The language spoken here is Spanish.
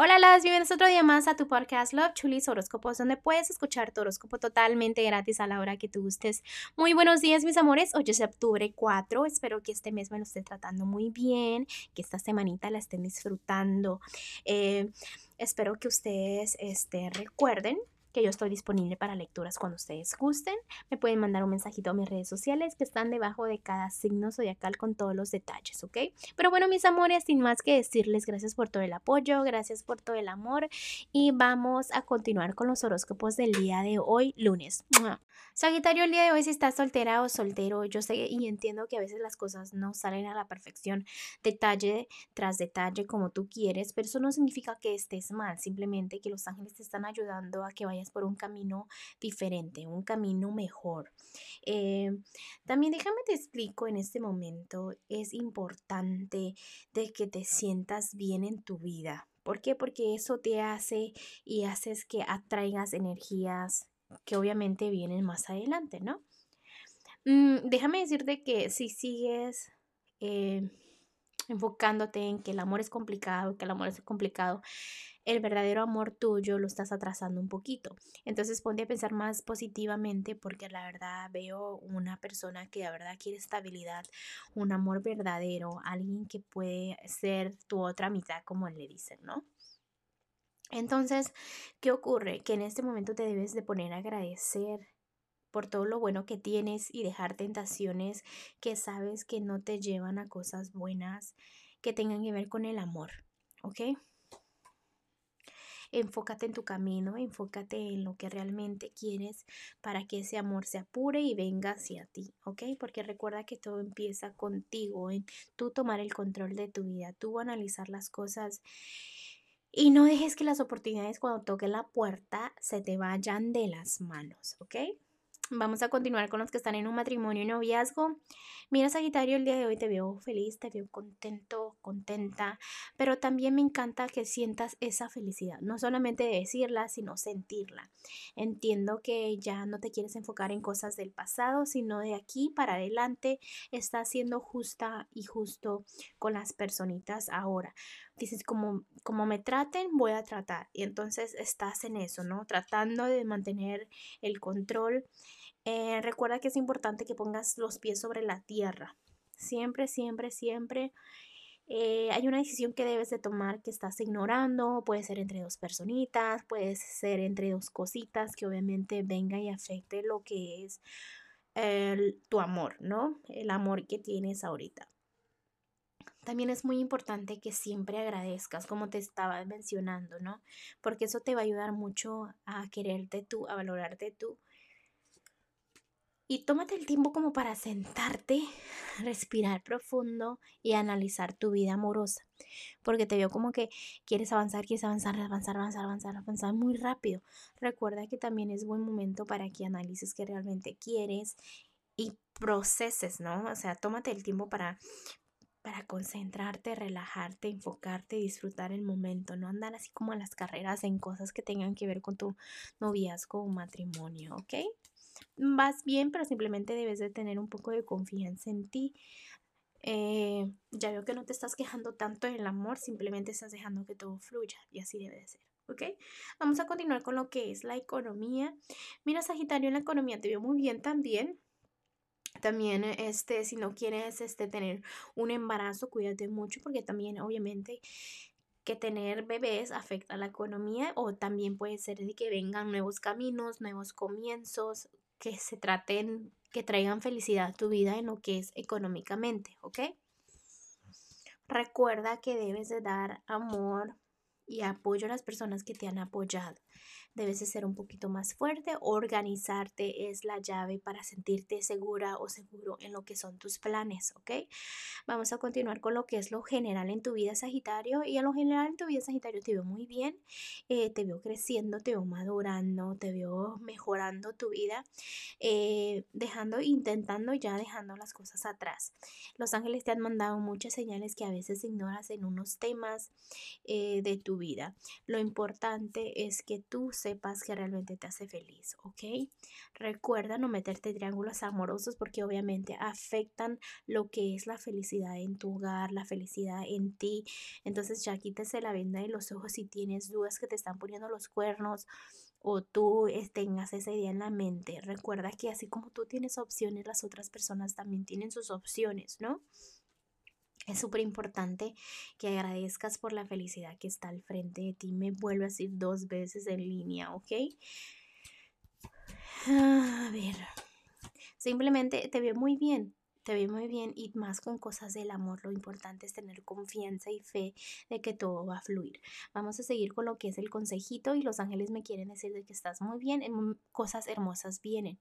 Hola, las bienvenidos otro día más a tu podcast Love Chulis Horóscopos, donde puedes escuchar tu horóscopo totalmente gratis a la hora que tú gustes. Muy buenos días, mis amores. Hoy es octubre 4. Espero que este mes me lo esté tratando muy bien, que esta semanita la estén disfrutando. Eh, espero que ustedes este, recuerden yo estoy disponible para lecturas cuando ustedes gusten. Me pueden mandar un mensajito a mis redes sociales que están debajo de cada signo zodiacal con todos los detalles, ¿ok? Pero bueno, mis amores, sin más que decirles, gracias por todo el apoyo, gracias por todo el amor y vamos a continuar con los horóscopos del día de hoy, lunes. Sagitario, el día de hoy, si estás soltera o soltero, yo sé y entiendo que a veces las cosas no salen a la perfección, detalle tras detalle como tú quieres, pero eso no significa que estés mal, simplemente que los ángeles te están ayudando a que vayas por un camino diferente, un camino mejor. Eh, también déjame te explico en este momento, es importante de que te sientas bien en tu vida. ¿Por qué? Porque eso te hace y haces que atraigas energías que obviamente vienen más adelante, ¿no? Mm, déjame decirte que si sigues eh, enfocándote en que el amor es complicado, que el amor es complicado, el verdadero amor tuyo lo estás atrasando un poquito. Entonces ponte a pensar más positivamente porque la verdad veo una persona que de verdad quiere estabilidad, un amor verdadero, alguien que puede ser tu otra mitad, como le dicen, ¿no? Entonces, ¿qué ocurre? Que en este momento te debes de poner a agradecer por todo lo bueno que tienes y dejar tentaciones que sabes que no te llevan a cosas buenas que tengan que ver con el amor, ¿ok? Enfócate en tu camino, enfócate en lo que realmente quieres para que ese amor se apure y venga hacia ti, ¿ok? Porque recuerda que todo empieza contigo, en tú tomar el control de tu vida, tú analizar las cosas y no dejes que las oportunidades cuando toque la puerta se te vayan de las manos, ¿ok? Vamos a continuar con los que están en un matrimonio y noviazgo. Mira, Sagitario, el día de hoy te veo feliz, te veo contento, contenta, pero también me encanta que sientas esa felicidad, no solamente decirla, sino sentirla. Entiendo que ya no te quieres enfocar en cosas del pasado, sino de aquí para adelante estás siendo justa y justo con las personitas ahora. Dices, como, como me traten, voy a tratar. Y entonces estás en eso, ¿no? Tratando de mantener el control eh, recuerda que es importante que pongas los pies sobre la tierra. Siempre, siempre, siempre eh, hay una decisión que debes de tomar que estás ignorando. Puede ser entre dos personitas, puede ser entre dos cositas que obviamente venga y afecte lo que es tu amor, ¿no? El amor que tienes ahorita. También es muy importante que siempre agradezcas, como te estaba mencionando, ¿no? Porque eso te va a ayudar mucho a quererte tú, a valorarte tú y tómate el tiempo como para sentarte, respirar profundo y analizar tu vida amorosa. Porque te veo como que quieres avanzar, quieres avanzar, avanzar, avanzar, avanzar, avanzar muy rápido. Recuerda que también es buen momento para que analices qué realmente quieres y proceses, ¿no? O sea, tómate el tiempo para, para concentrarte, relajarte, enfocarte, disfrutar el momento, no andar así como a las carreras en cosas que tengan que ver con tu noviazgo o matrimonio, ¿ok? Vas bien, pero simplemente debes de tener un poco de confianza en ti. Eh, ya veo que no te estás quejando tanto del amor, simplemente estás dejando que todo fluya y así debe de ser. ¿Ok? Vamos a continuar con lo que es la economía. Mira, Sagitario, en la economía te veo muy bien también. También, este, si no quieres este, tener un embarazo, cuídate mucho porque también, obviamente, que tener bebés afecta a la economía o también puede ser de que vengan nuevos caminos, nuevos comienzos, que se traten, que traigan felicidad a tu vida en lo que es económicamente, ¿ok? Recuerda que debes de dar amor y apoyo a las personas que te han apoyado. Debes de ser un poquito más fuerte. Organizarte es la llave para sentirte segura o seguro en lo que son tus planes, ¿ok? Vamos a continuar con lo que es lo general en tu vida Sagitario. Y en lo general en tu vida Sagitario te veo muy bien. Eh, te veo creciendo, te veo madurando, te veo mejorando tu vida. Eh, dejando, intentando ya dejando las cosas atrás. Los ángeles te han mandado muchas señales que a veces ignoras en unos temas eh, de tu vida. Lo importante es que tú sepas que realmente te hace feliz, ¿ok? Recuerda no meterte triángulos amorosos porque obviamente afectan lo que es la felicidad en tu hogar, la felicidad en ti. Entonces ya quítese la venda de los ojos si tienes dudas que te están poniendo los cuernos o tú tengas esa idea en la mente. Recuerda que así como tú tienes opciones, las otras personas también tienen sus opciones, ¿no? Es súper importante que agradezcas por la felicidad que está al frente de ti. Me vuelvo a decir dos veces en línea, ¿ok? A ver, simplemente te veo muy bien, te veo muy bien y más con cosas del amor. Lo importante es tener confianza y fe de que todo va a fluir. Vamos a seguir con lo que es el consejito y los ángeles me quieren decir de que estás muy bien, en cosas hermosas vienen.